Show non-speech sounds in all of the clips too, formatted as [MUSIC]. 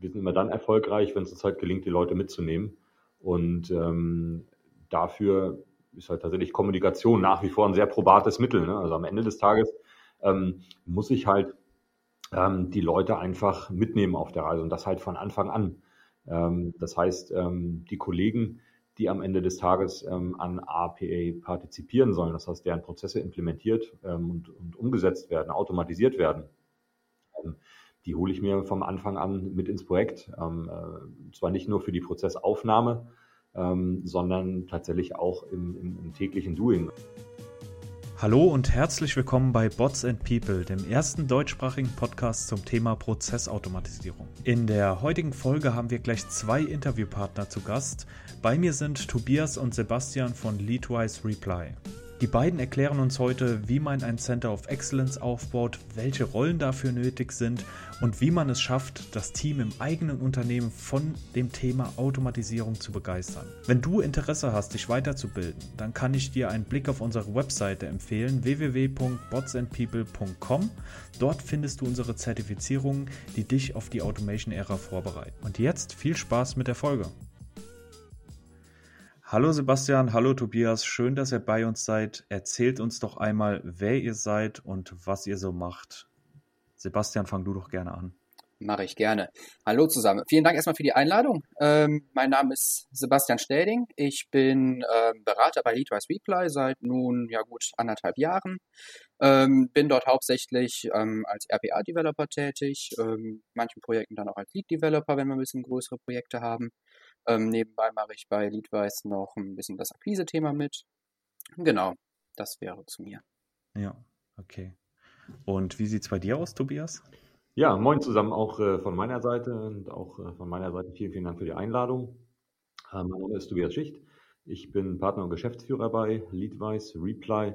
wir sind immer dann erfolgreich, wenn es uns halt gelingt, die Leute mitzunehmen. Und ähm, dafür ist halt tatsächlich Kommunikation nach wie vor ein sehr probates Mittel. Ne? Also am Ende des Tages ähm, muss ich halt ähm, die Leute einfach mitnehmen auf der Reise und das halt von Anfang an. Ähm, das heißt, ähm, die Kollegen, die am Ende des Tages ähm, an APA partizipieren sollen, das heißt, deren Prozesse implementiert ähm, und, und, umgesetzt werden, automatisiert werden, ähm, die hole ich mir vom Anfang an mit ins Projekt. Ähm, äh, zwar nicht nur für die Prozessaufnahme, ähm, sondern tatsächlich auch im, im, im täglichen Doing. Hallo und herzlich willkommen bei Bots and People, dem ersten deutschsprachigen Podcast zum Thema Prozessautomatisierung. In der heutigen Folge haben wir gleich zwei Interviewpartner zu Gast. Bei mir sind Tobias und Sebastian von Leadwise Reply. Die beiden erklären uns heute, wie man ein Center of Excellence aufbaut, welche Rollen dafür nötig sind und wie man es schafft, das Team im eigenen Unternehmen von dem Thema Automatisierung zu begeistern. Wenn du Interesse hast, dich weiterzubilden, dann kann ich dir einen Blick auf unsere Webseite empfehlen, www.botsandpeople.com. Dort findest du unsere Zertifizierungen, die dich auf die Automation-Ära vorbereiten. Und jetzt viel Spaß mit der Folge. Hallo Sebastian, hallo Tobias, schön, dass ihr bei uns seid. Erzählt uns doch einmal, wer ihr seid und was ihr so macht. Sebastian, fang du doch gerne an. Mache ich gerne. Hallo zusammen. Vielen Dank erstmal für die Einladung. Ähm, mein Name ist Sebastian Stelding. Ich bin ähm, Berater bei Leadwise Reply seit nun ja gut anderthalb Jahren. Ähm, bin dort hauptsächlich ähm, als RPA-Developer tätig, ähm, manchen Projekten dann auch als Lead-Developer, wenn wir ein bisschen größere Projekte haben. Ähm, nebenbei mache ich bei Leadwise noch ein bisschen das Akquise-Thema mit. Genau, das wäre zu mir. Ja, okay. Und wie sieht es bei dir aus, Tobias? Ja, moin zusammen auch äh, von meiner Seite und auch äh, von meiner Seite vielen, vielen Dank für die Einladung. Äh, mein Name ist Tobias Schicht. Ich bin Partner und Geschäftsführer bei Leadwise Reply.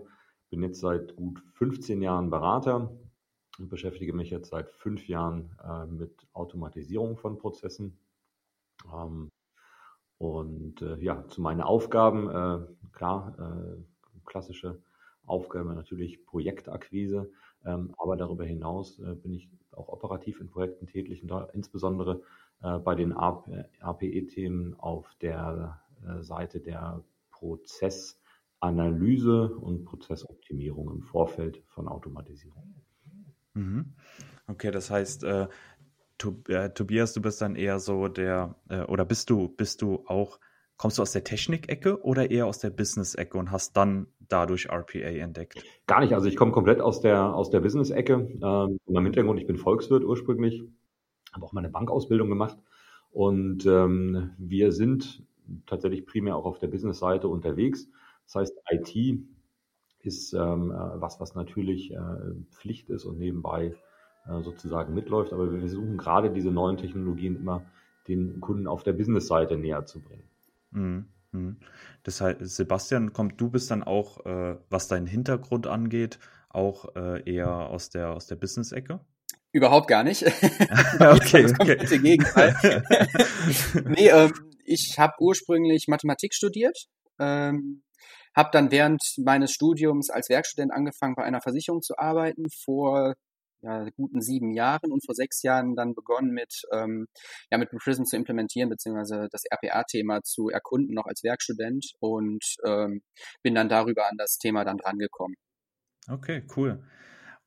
Bin jetzt seit gut 15 Jahren Berater und beschäftige mich jetzt seit fünf Jahren äh, mit Automatisierung von Prozessen. Ähm, und äh, ja, zu meinen Aufgaben, äh, klar, äh, klassische Aufgabe natürlich Projektakquise, ähm, aber darüber hinaus äh, bin ich auch operativ in Projekten tätig und da insbesondere äh, bei den APE-Themen auf der äh, Seite der Prozessanalyse und Prozessoptimierung im Vorfeld von Automatisierung. Mhm. Okay, das heißt, äh, Tobias, du bist dann eher so der, äh, oder bist du, bist du auch, kommst du aus der Technik-Ecke oder eher aus der Business-Ecke und hast dann dadurch RPA entdeckt? Gar nicht, also ich komme komplett aus der, aus der Business-Ecke. Ähm, in meinem Hintergrund, ich bin Volkswirt ursprünglich, habe auch meine Bankausbildung gemacht und ähm, wir sind tatsächlich primär auch auf der Business-Seite unterwegs. Das heißt, IT ist ähm, äh, was, was natürlich äh, Pflicht ist und nebenbei sozusagen mitläuft. Aber wir versuchen gerade diese neuen Technologien immer den Kunden auf der Business-Seite näher zu bringen. Mhm. mhm. Das heißt, Sebastian, kommt du bist dann auch, äh, was deinen Hintergrund angeht, auch äh, eher aus der aus der Business-Ecke? Überhaupt gar nicht. [LAUGHS] [LAUGHS] okay, das okay. Gegenteil. [LAUGHS] nee, ähm, ich habe ursprünglich Mathematik studiert, ähm, habe dann während meines Studiums als Werkstudent angefangen, bei einer Versicherung zu arbeiten. Vor ja, guten sieben Jahren und vor sechs Jahren dann begonnen mit, ähm, ja, mit Prism zu implementieren, beziehungsweise das RPA-Thema zu erkunden, noch als Werkstudent und ähm, bin dann darüber an das Thema dann drangekommen. Okay, cool.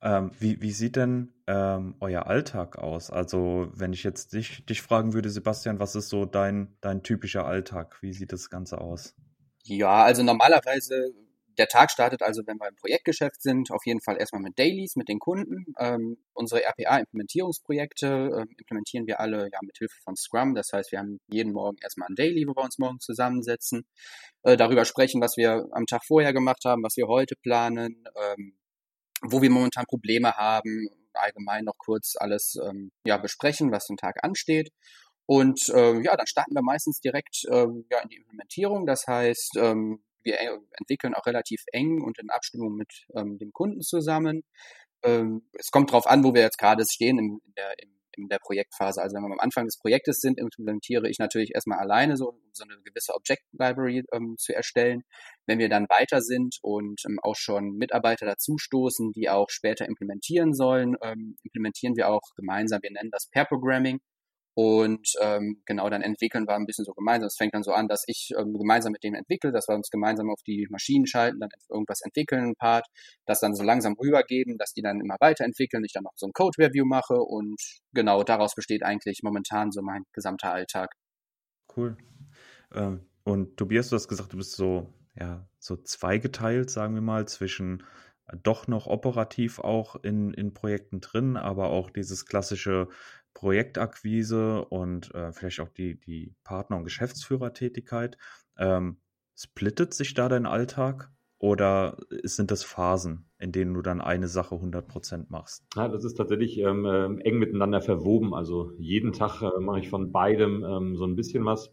Ähm, wie, wie sieht denn ähm, euer Alltag aus? Also, wenn ich jetzt dich, dich fragen würde, Sebastian, was ist so dein, dein typischer Alltag? Wie sieht das Ganze aus? Ja, also normalerweise der Tag startet also, wenn wir im Projektgeschäft sind, auf jeden Fall erstmal mit Dailies, mit den Kunden. Ähm, unsere RPA-Implementierungsprojekte äh, implementieren wir alle ja mit Hilfe von Scrum. Das heißt, wir haben jeden Morgen erstmal ein Daily, wo wir uns morgen zusammensetzen, äh, darüber sprechen, was wir am Tag vorher gemacht haben, was wir heute planen, ähm, wo wir momentan Probleme haben, allgemein noch kurz alles ähm, ja, besprechen, was den Tag ansteht. Und äh, ja, dann starten wir meistens direkt äh, ja, in die Implementierung. Das heißt, ähm, wir entwickeln auch relativ eng und in Abstimmung mit ähm, dem Kunden zusammen. Ähm, es kommt darauf an, wo wir jetzt gerade stehen in, in, der, in, in, der Projektphase. Also wenn wir am Anfang des Projektes sind, implementiere ich natürlich erstmal alleine so, so eine gewisse Object Library ähm, zu erstellen. Wenn wir dann weiter sind und ähm, auch schon Mitarbeiter dazustoßen, die auch später implementieren sollen, ähm, implementieren wir auch gemeinsam, wir nennen das Pair Programming. Und ähm, genau, dann entwickeln wir ein bisschen so gemeinsam. Es fängt dann so an, dass ich ähm, gemeinsam mit denen entwickle, dass wir uns gemeinsam auf die Maschinen schalten, dann irgendwas entwickeln, ein Part, das dann so langsam rübergeben, dass die dann immer weiterentwickeln, ich dann noch so ein Code-Review mache und genau daraus besteht eigentlich momentan so mein gesamter Alltag. Cool. Ähm, und Tobias, du hast gesagt, du bist so, ja, so zweigeteilt, sagen wir mal, zwischen doch noch operativ auch in, in Projekten drin, aber auch dieses klassische Projektakquise und äh, vielleicht auch die, die Partner- und Geschäftsführertätigkeit. Ähm, splittet sich da dein Alltag oder sind das Phasen, in denen du dann eine Sache 100% machst? Ja, das ist tatsächlich ähm, äh, eng miteinander verwoben. Also jeden Tag äh, mache ich von beidem ähm, so ein bisschen was.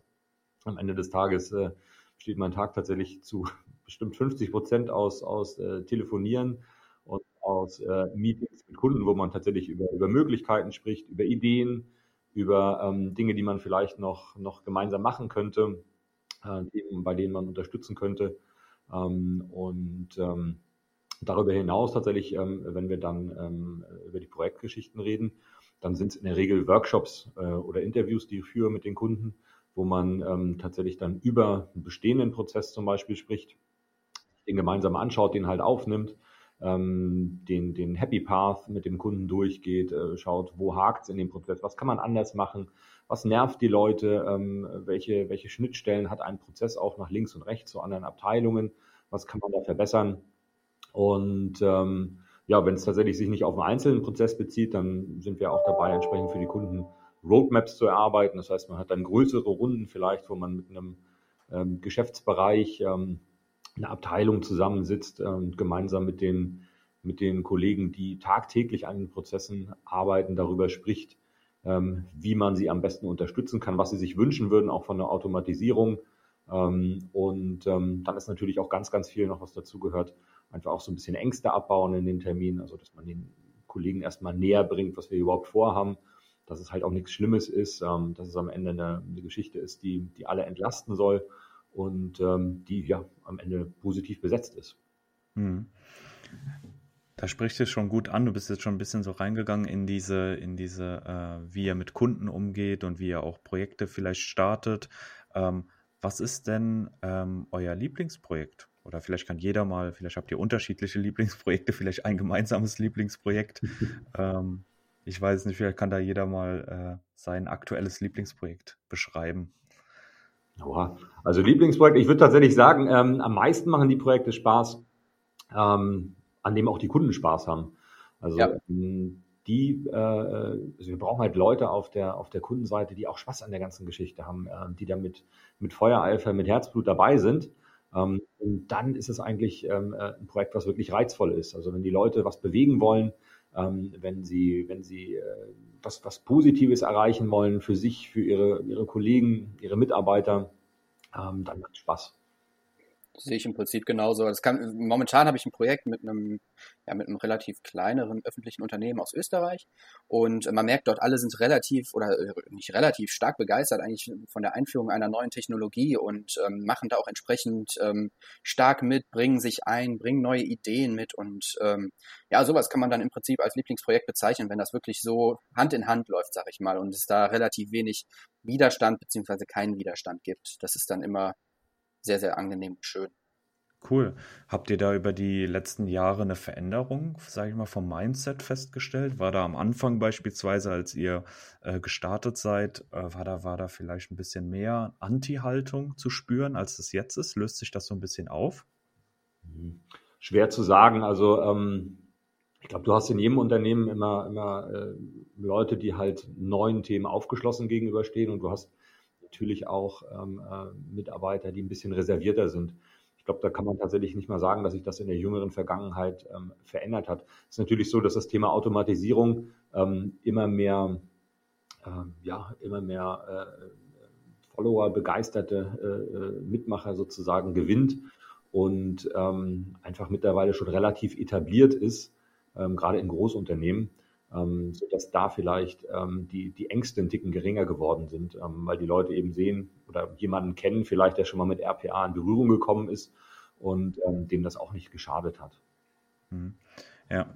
Am Ende des Tages äh, besteht mein Tag tatsächlich zu [LAUGHS] bestimmt 50 Prozent aus, aus äh, Telefonieren aus äh, Meetings mit Kunden, wo man tatsächlich über, über Möglichkeiten spricht, über Ideen, über ähm, Dinge, die man vielleicht noch, noch gemeinsam machen könnte, äh, bei denen man unterstützen könnte. Ähm, und ähm, darüber hinaus tatsächlich, ähm, wenn wir dann ähm, über die Projektgeschichten reden, dann sind es in der Regel Workshops äh, oder Interviews, die ich führe mit den Kunden, wo man ähm, tatsächlich dann über einen bestehenden Prozess zum Beispiel spricht, den gemeinsam anschaut, den halt aufnimmt, ähm, den, den Happy Path mit dem Kunden durchgeht, äh, schaut, wo hakt es in dem Prozess, was kann man anders machen, was nervt die Leute, ähm, welche, welche Schnittstellen hat ein Prozess auch nach links und rechts zu anderen Abteilungen, was kann man da verbessern. Und ähm, ja, wenn es tatsächlich sich nicht auf einen einzelnen Prozess bezieht, dann sind wir auch dabei, entsprechend für die Kunden Roadmaps zu erarbeiten. Das heißt, man hat dann größere Runden vielleicht, wo man mit einem ähm, Geschäftsbereich ähm, eine Abteilung zusammensitzt und gemeinsam mit den, mit den Kollegen, die tagtäglich an den Prozessen arbeiten, darüber spricht, ähm, wie man sie am besten unterstützen kann, was sie sich wünschen würden, auch von der Automatisierung. Ähm, und ähm, dann ist natürlich auch ganz, ganz viel noch, was dazu gehört, einfach auch so ein bisschen Ängste abbauen in den Terminen, also dass man den Kollegen erstmal näher bringt, was wir überhaupt vorhaben, dass es halt auch nichts Schlimmes ist, dass es am Ende eine Geschichte ist, die, die alle entlasten soll und ähm, die ja am Ende positiv besetzt ist. Hm. Da spricht es schon gut an. Du bist jetzt schon ein bisschen so reingegangen in diese, in diese, äh, wie ihr mit Kunden umgeht und wie ihr auch Projekte vielleicht startet. Ähm, was ist denn ähm, euer Lieblingsprojekt? Oder vielleicht kann jeder mal, vielleicht habt ihr unterschiedliche Lieblingsprojekte, vielleicht ein gemeinsames Lieblingsprojekt. [LAUGHS] ähm, ich weiß nicht, vielleicht kann da jeder mal äh, sein aktuelles Lieblingsprojekt beschreiben. Oha. Also Lieblingsprojekt, ich würde tatsächlich sagen, ähm, am meisten machen die Projekte Spaß, ähm, an dem auch die Kunden Spaß haben. Also ja. Ähm, die, äh, also wir brauchen halt Leute auf der auf der Kundenseite, die auch Spaß an der ganzen Geschichte haben, äh, die da mit, mit Feuereifer, mit Herzblut dabei sind. Ähm, und dann ist es eigentlich ähm, äh, ein Projekt, was wirklich reizvoll ist. Also wenn die Leute was bewegen wollen, ähm, wenn sie, wenn sie äh, was, was Positives erreichen wollen für sich, für ihre, ihre Kollegen, ihre Mitarbeiter, ähm, dann macht Spaß. Sehe ich im Prinzip genauso. Kann, momentan habe ich ein Projekt mit einem, ja, mit einem relativ kleineren öffentlichen Unternehmen aus Österreich und man merkt dort, alle sind relativ oder äh, nicht relativ stark begeistert eigentlich von der Einführung einer neuen Technologie und ähm, machen da auch entsprechend ähm, stark mit, bringen sich ein, bringen neue Ideen mit und ähm, ja, sowas kann man dann im Prinzip als Lieblingsprojekt bezeichnen, wenn das wirklich so Hand in Hand läuft, sag ich mal, und es da relativ wenig Widerstand beziehungsweise keinen Widerstand gibt. Das ist dann immer sehr, sehr angenehm und schön. Cool. Habt ihr da über die letzten Jahre eine Veränderung, sage ich mal, vom Mindset festgestellt? War da am Anfang beispielsweise, als ihr äh, gestartet seid, äh, war, da, war da vielleicht ein bisschen mehr Anti-Haltung zu spüren, als es jetzt ist? Löst sich das so ein bisschen auf? Hm. Schwer zu sagen. Also ähm, ich glaube, du hast in jedem Unternehmen immer, immer äh, Leute, die halt neuen Themen aufgeschlossen gegenüberstehen und du hast natürlich auch ähm, äh, Mitarbeiter, die ein bisschen reservierter sind. Ich glaube, da kann man tatsächlich nicht mal sagen, dass sich das in der jüngeren Vergangenheit ähm, verändert hat. Es ist natürlich so, dass das Thema Automatisierung ähm, immer mehr, ähm, ja, immer mehr äh, Follower, begeisterte äh, äh, Mitmacher sozusagen gewinnt und ähm, einfach mittlerweile schon relativ etabliert ist, ähm, gerade in Großunternehmen ähm, sodass da vielleicht ähm, die, die Ängste ein Ticken geringer geworden sind, ähm, weil die Leute eben sehen oder jemanden kennen, vielleicht der schon mal mit RPA in Berührung gekommen ist und ähm, dem das auch nicht geschadet hat. Mhm. Ja,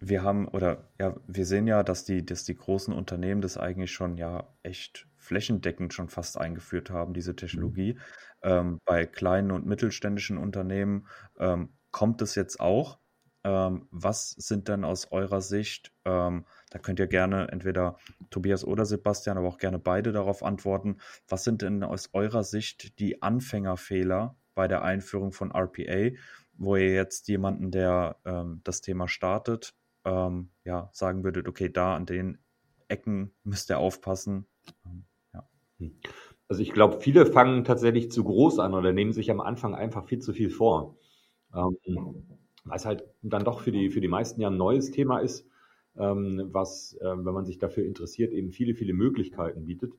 wir haben, oder ja, wir sehen ja, dass die, dass die großen Unternehmen das eigentlich schon ja echt flächendeckend schon fast eingeführt haben, diese Technologie. Mhm. Ähm, bei kleinen und mittelständischen Unternehmen ähm, kommt es jetzt auch. Ähm, was sind denn aus eurer Sicht, ähm, da könnt ihr gerne entweder Tobias oder Sebastian, aber auch gerne beide darauf antworten, was sind denn aus eurer Sicht die Anfängerfehler bei der Einführung von RPA, wo ihr jetzt jemanden, der ähm, das Thema startet, ähm, ja, sagen würdet, okay, da an den Ecken müsst ihr aufpassen. Ähm, ja. Hm. Also ich glaube, viele fangen tatsächlich zu groß an oder nehmen sich am Anfang einfach viel zu viel vor. Ähm, weil es halt dann doch für die, für die meisten ja ein neues Thema ist, ähm, was, äh, wenn man sich dafür interessiert, eben viele, viele Möglichkeiten bietet.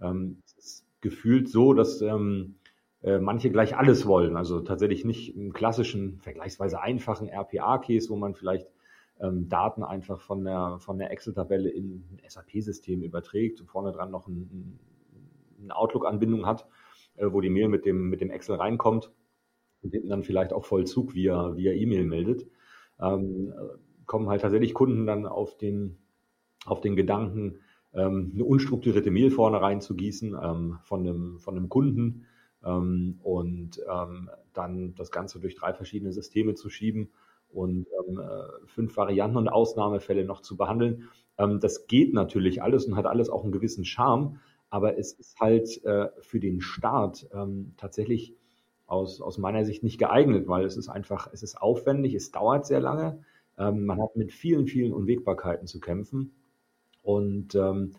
Ähm, es ist gefühlt so, dass ähm, äh, manche gleich alles wollen. Also tatsächlich nicht im klassischen, vergleichsweise einfachen RPA-Case, wo man vielleicht ähm, Daten einfach von der, von der Excel-Tabelle in ein SAP-System überträgt und vorne dran noch ein, eine Outlook-Anbindung hat, äh, wo die Mail mit dem, mit dem Excel reinkommt und hinten dann vielleicht auch Vollzug via, via E-Mail meldet, ähm, kommen halt tatsächlich Kunden dann auf den, auf den Gedanken, ähm, eine unstrukturierte Mail vorne reinzugießen ähm, von, einem, von einem Kunden ähm, und ähm, dann das Ganze durch drei verschiedene Systeme zu schieben und ähm, äh, fünf Varianten und Ausnahmefälle noch zu behandeln. Ähm, das geht natürlich alles und hat alles auch einen gewissen Charme, aber es ist halt äh, für den Start ähm, tatsächlich aus, aus meiner Sicht nicht geeignet, weil es ist einfach, es ist aufwendig, es dauert sehr lange, ähm, man hat mit vielen, vielen Unwägbarkeiten zu kämpfen und ähm,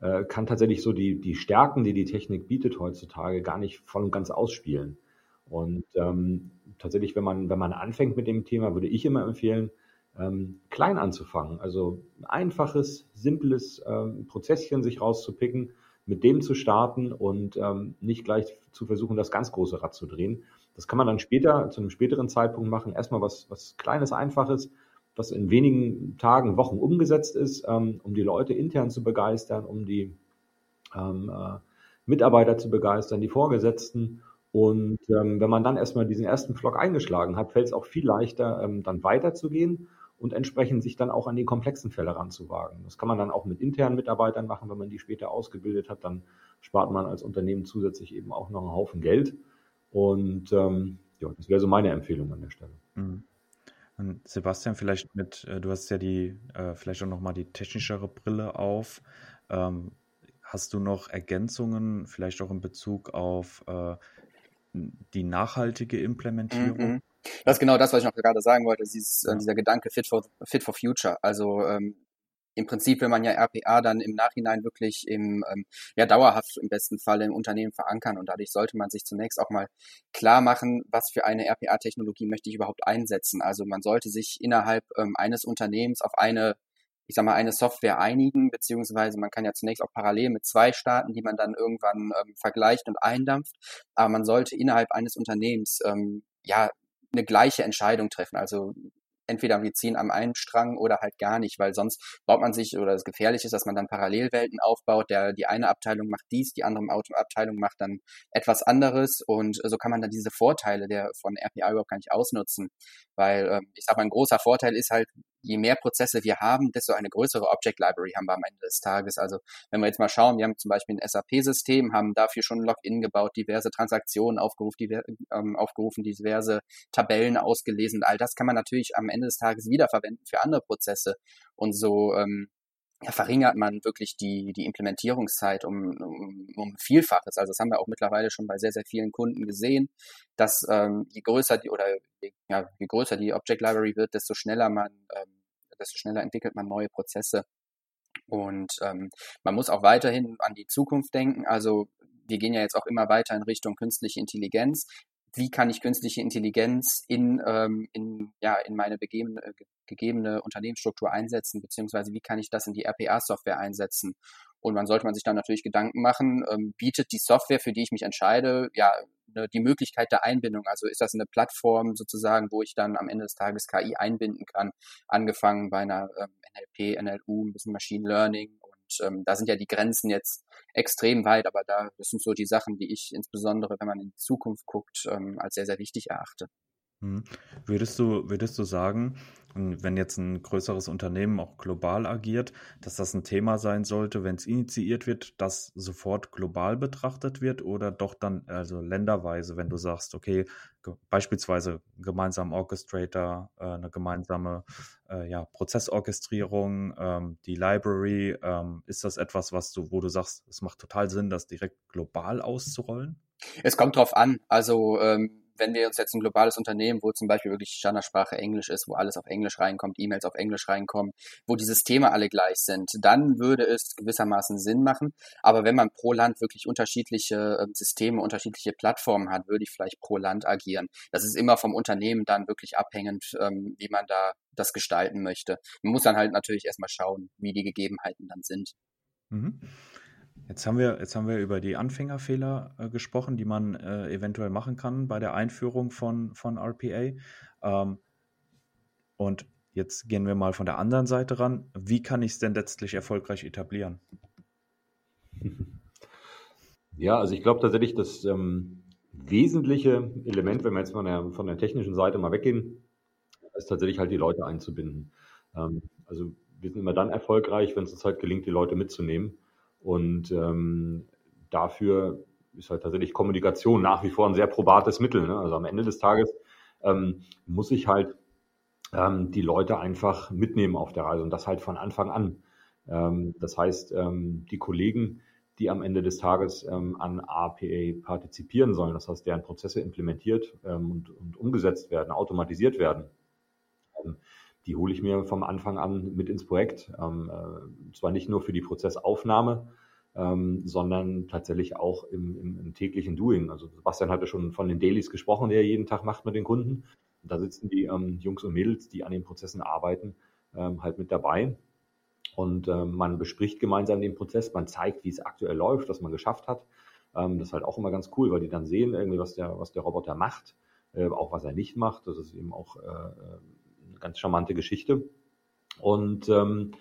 äh, kann tatsächlich so die, die Stärken, die die Technik bietet heutzutage, gar nicht voll und ganz ausspielen. Und ähm, tatsächlich, wenn man, wenn man anfängt mit dem Thema, würde ich immer empfehlen, ähm, klein anzufangen. Also ein einfaches, simples ähm, Prozesschen sich rauszupicken, mit dem zu starten und ähm, nicht gleich zu versuchen, das ganz große Rad zu drehen. Das kann man dann später, zu einem späteren Zeitpunkt machen. Erstmal was, was Kleines, Einfaches, was in wenigen Tagen, Wochen umgesetzt ist, ähm, um die Leute intern zu begeistern, um die ähm, äh, Mitarbeiter zu begeistern, die Vorgesetzten und ähm, wenn man dann erstmal diesen ersten Flock eingeschlagen hat, fällt es auch viel leichter, ähm, dann weiterzugehen und entsprechend sich dann auch an die komplexen Fälle ranzuwagen. Das kann man dann auch mit internen Mitarbeitern machen, wenn man die später ausgebildet hat, dann spart man als Unternehmen zusätzlich eben auch noch einen Haufen Geld. Und ähm, ja, das wäre so meine Empfehlung an der Stelle. Mhm. Und Sebastian, vielleicht mit, äh, du hast ja die, äh, vielleicht auch nochmal die technischere Brille auf. Ähm, hast du noch Ergänzungen, vielleicht auch in Bezug auf äh, die nachhaltige Implementierung. Mhm. Das ist genau das, was ich noch gerade sagen wollte, dieses, äh, ja. dieser Gedanke Fit for, Fit for Future. Also ähm, im Prinzip will man ja RPA dann im Nachhinein wirklich im, ähm, ja, dauerhaft im besten Fall im Unternehmen verankern und dadurch sollte man sich zunächst auch mal klar machen, was für eine RPA-Technologie möchte ich überhaupt einsetzen. Also man sollte sich innerhalb ähm, eines Unternehmens auf eine ich sag mal, eine Software einigen, beziehungsweise man kann ja zunächst auch parallel mit zwei starten, die man dann irgendwann ähm, vergleicht und eindampft. Aber man sollte innerhalb eines Unternehmens ähm, ja eine gleiche Entscheidung treffen. Also entweder wir ziehen am einen Strang oder halt gar nicht, weil sonst baut man sich oder es gefährlich ist, dass man dann Parallelwelten aufbaut. Der, die eine Abteilung macht dies, die andere Abteilung macht dann etwas anderes und so kann man dann diese Vorteile der von RPA überhaupt gar nicht ausnutzen, weil ähm, ich sag mal, ein großer Vorteil ist halt, je mehr Prozesse wir haben, desto eine größere Object Library haben wir am Ende des Tages. Also wenn wir jetzt mal schauen, wir haben zum Beispiel ein SAP-System, haben dafür schon Login gebaut, diverse Transaktionen aufgerufen, diver, ähm, aufgerufen, diverse Tabellen ausgelesen. All das kann man natürlich am Ende des Tages wiederverwenden für andere Prozesse. Und so ähm, ja, verringert man wirklich die, die Implementierungszeit um, um, um Vielfaches. Also das haben wir auch mittlerweile schon bei sehr, sehr vielen Kunden gesehen, dass ähm, je größer die oder ja, je größer die Object Library wird, desto schneller man, ähm, desto schneller entwickelt man neue Prozesse. Und ähm, man muss auch weiterhin an die Zukunft denken. Also wir gehen ja jetzt auch immer weiter in Richtung künstliche Intelligenz wie kann ich künstliche Intelligenz in, ähm, in, ja, in meine begebene, gegebene Unternehmensstruktur einsetzen, beziehungsweise wie kann ich das in die RPA-Software einsetzen. Und man sollte man sich dann natürlich Gedanken machen, ähm, bietet die Software, für die ich mich entscheide, ja, ne, die Möglichkeit der Einbindung. Also ist das eine Plattform sozusagen, wo ich dann am Ende des Tages KI einbinden kann, angefangen bei einer ähm, NLP, NLU, ein bisschen Machine Learning ähm, da sind ja die Grenzen jetzt extrem weit, aber da, das sind so die Sachen, die ich insbesondere, wenn man in die Zukunft guckt, ähm, als sehr, sehr wichtig erachte. Hm. Würdest du, würdest du sagen, wenn jetzt ein größeres Unternehmen auch global agiert, dass das ein Thema sein sollte, wenn es initiiert wird, dass sofort global betrachtet wird oder doch dann also länderweise, wenn du sagst, okay, beispielsweise gemeinsam Orchestrator, äh, eine gemeinsame äh, ja, Prozessorchestrierung, ähm, die Library, ähm, ist das etwas, was du, wo du sagst, es macht total Sinn, das direkt global auszurollen? Es kommt drauf an. Also ähm, wenn wir uns jetzt ein globales Unternehmen, wo zum Beispiel wirklich Standardsprache Englisch ist, wo alles auf Englisch reinkommt, E-Mails auf Englisch reinkommen, wo die Systeme alle gleich sind, dann würde es gewissermaßen Sinn machen. Aber wenn man pro Land wirklich unterschiedliche ähm, Systeme, unterschiedliche Plattformen hat, würde ich vielleicht pro Land agieren. Das ist immer vom Unternehmen dann wirklich abhängend, ähm, wie man da das gestalten möchte. Man muss dann halt natürlich erstmal schauen, wie die Gegebenheiten dann sind. Mhm. Jetzt haben wir, jetzt haben wir über die Anfängerfehler äh, gesprochen, die man äh, eventuell machen kann bei der Einführung von, von RPA. Ähm, und jetzt gehen wir mal von der anderen Seite ran. Wie kann ich es denn letztlich erfolgreich etablieren? [LAUGHS] Ja, also ich glaube tatsächlich, das ähm, wesentliche Element, wenn wir jetzt von der, von der technischen Seite mal weggehen, ist tatsächlich halt die Leute einzubinden. Ähm, also wir sind immer dann erfolgreich, wenn es uns halt gelingt, die Leute mitzunehmen. Und ähm, dafür ist halt tatsächlich Kommunikation nach wie vor ein sehr probates Mittel. Ne? Also am Ende des Tages ähm, muss ich halt ähm, die Leute einfach mitnehmen auf der Reise und das halt von Anfang an. Ähm, das heißt, ähm, die Kollegen, die am Ende des Tages ähm, an APA partizipieren sollen, das heißt, deren Prozesse implementiert ähm, und, und umgesetzt werden, automatisiert werden, ähm, die hole ich mir vom Anfang an mit ins Projekt. Ähm, äh, zwar nicht nur für die Prozessaufnahme, ähm, sondern tatsächlich auch im, im, im, täglichen Doing. Also Sebastian hatte schon von den Dailies gesprochen, die er jeden Tag macht mit den Kunden. Und da sitzen die ähm, Jungs und Mädels, die an den Prozessen arbeiten, ähm, halt mit dabei. Und ähm, man bespricht gemeinsam den Prozess, man zeigt, wie es aktuell läuft, was man geschafft hat. Ähm, das ist halt auch immer ganz cool, weil die dann sehen, irgendwie, was der, was der Roboter macht, äh, auch was er nicht macht. Das ist eben auch äh, ganz charmante Geschichte. Und ähm,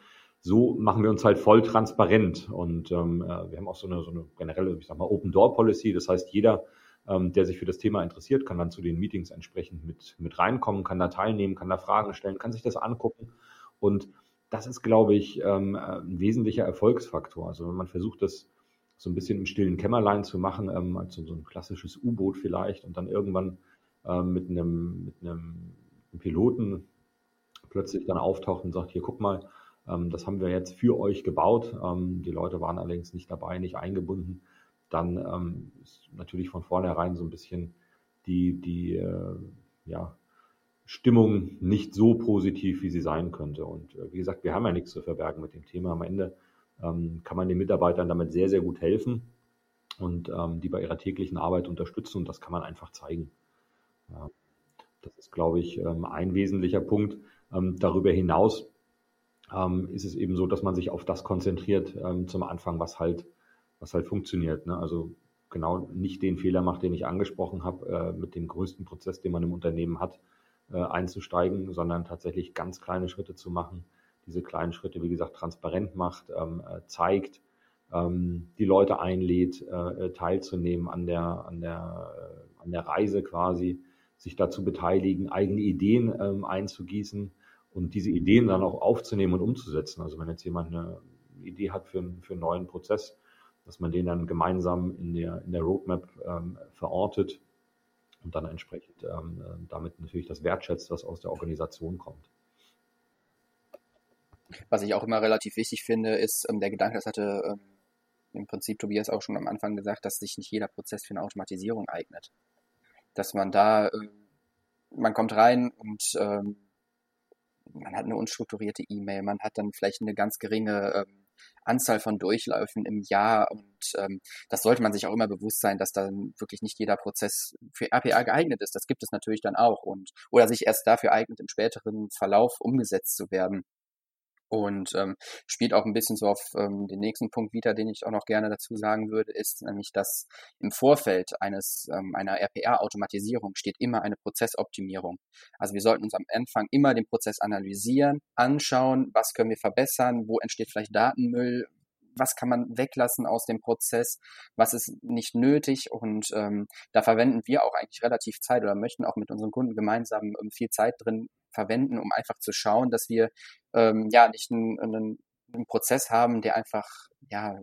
so machen wir uns halt voll transparent. Und ähm, äh, wir haben auch so eine, so eine generelle, ich sag mal, Open Door Policy. Das heißt, jeder, ähm, der sich für das Thema interessiert, kann dann zu den Meetings entsprechend mit, mit reinkommen, kann da teilnehmen, kann da Fragen stellen, kann sich das angucken. Und das ist, glaube ich, ähm, ein wesentlicher Erfolgsfaktor. Also wenn man versucht, das so ein bisschen im stillen Kämmerlein zu machen, ähm, also so ein klassisches U-Boot vielleicht und dann irgendwann ähm, mit einem, mit einem Piloten plötzlich dann auftaucht und sagt, hier guck mal, ähm, das haben wir jetzt für euch gebaut. Ähm, die Leute waren allerdings nicht dabei, nicht eingebunden. Dann ähm, ist natürlich von vornherein so ein bisschen die, die äh, ja, Stimmung nicht so positiv, wie sie sein könnte. Und äh, wie gesagt, wir haben ja nichts zu verbergen mit dem Thema. Am Ende kann man den Mitarbeitern damit sehr, sehr gut helfen und die bei ihrer täglichen Arbeit unterstützen und das kann man einfach zeigen. Ja, das ist, glaube ich, ein wesentlicher Punkt. Ähm, darüber hinaus ähm, ist es eben so, dass man sich auf das konzentriert ähm, zum Anfang, was halt, was halt funktioniert. Ne? Also genau nicht den Fehler macht, den ich angesprochen habe, äh, mit dem größten Prozess, den man im Unternehmen hat, äh, einzusteigen, sondern tatsächlich ganz kleine Schritte zu machen. Diese kleinen Schritte, wie gesagt, transparent macht, ähm, äh, zeigt, ähm, die Leute einlädt, äh, äh, teilzunehmen an der, an der, äh, an der Reise quasi, sich dazu beteiligen, eigene Ideen ähm, einzugießen und diese Ideen dann auch aufzunehmen und umzusetzen. Also wenn jetzt jemand eine Idee hat für, für einen neuen Prozess, dass man den dann gemeinsam in der, in der Roadmap ähm, verortet und dann entsprechend ähm, damit natürlich das wertschätzt, was aus der Organisation kommt. Was ich auch immer relativ wichtig finde, ist ähm, der Gedanke, das hatte ähm, im Prinzip Tobias auch schon am Anfang gesagt, dass sich nicht jeder Prozess für eine Automatisierung eignet. Dass man da, äh, man kommt rein und ähm, man hat eine unstrukturierte E-Mail, man hat dann vielleicht eine ganz geringe ähm, Anzahl von Durchläufen im Jahr und ähm, das sollte man sich auch immer bewusst sein, dass dann wirklich nicht jeder Prozess für RPA geeignet ist. Das gibt es natürlich dann auch und oder sich erst dafür eignet, im späteren Verlauf umgesetzt zu werden und ähm, spielt auch ein bisschen so auf ähm, den nächsten Punkt wieder, den ich auch noch gerne dazu sagen würde, ist nämlich, dass im Vorfeld eines ähm, einer RPA-Automatisierung steht immer eine Prozessoptimierung. Also wir sollten uns am Anfang immer den Prozess analysieren, anschauen, was können wir verbessern, wo entsteht vielleicht Datenmüll, was kann man weglassen aus dem Prozess, was ist nicht nötig und ähm, da verwenden wir auch eigentlich relativ Zeit oder möchten auch mit unseren Kunden gemeinsam ähm, viel Zeit drin verwenden, um einfach zu schauen, dass wir ähm, ja nicht einen, einen, einen Prozess haben, der einfach ja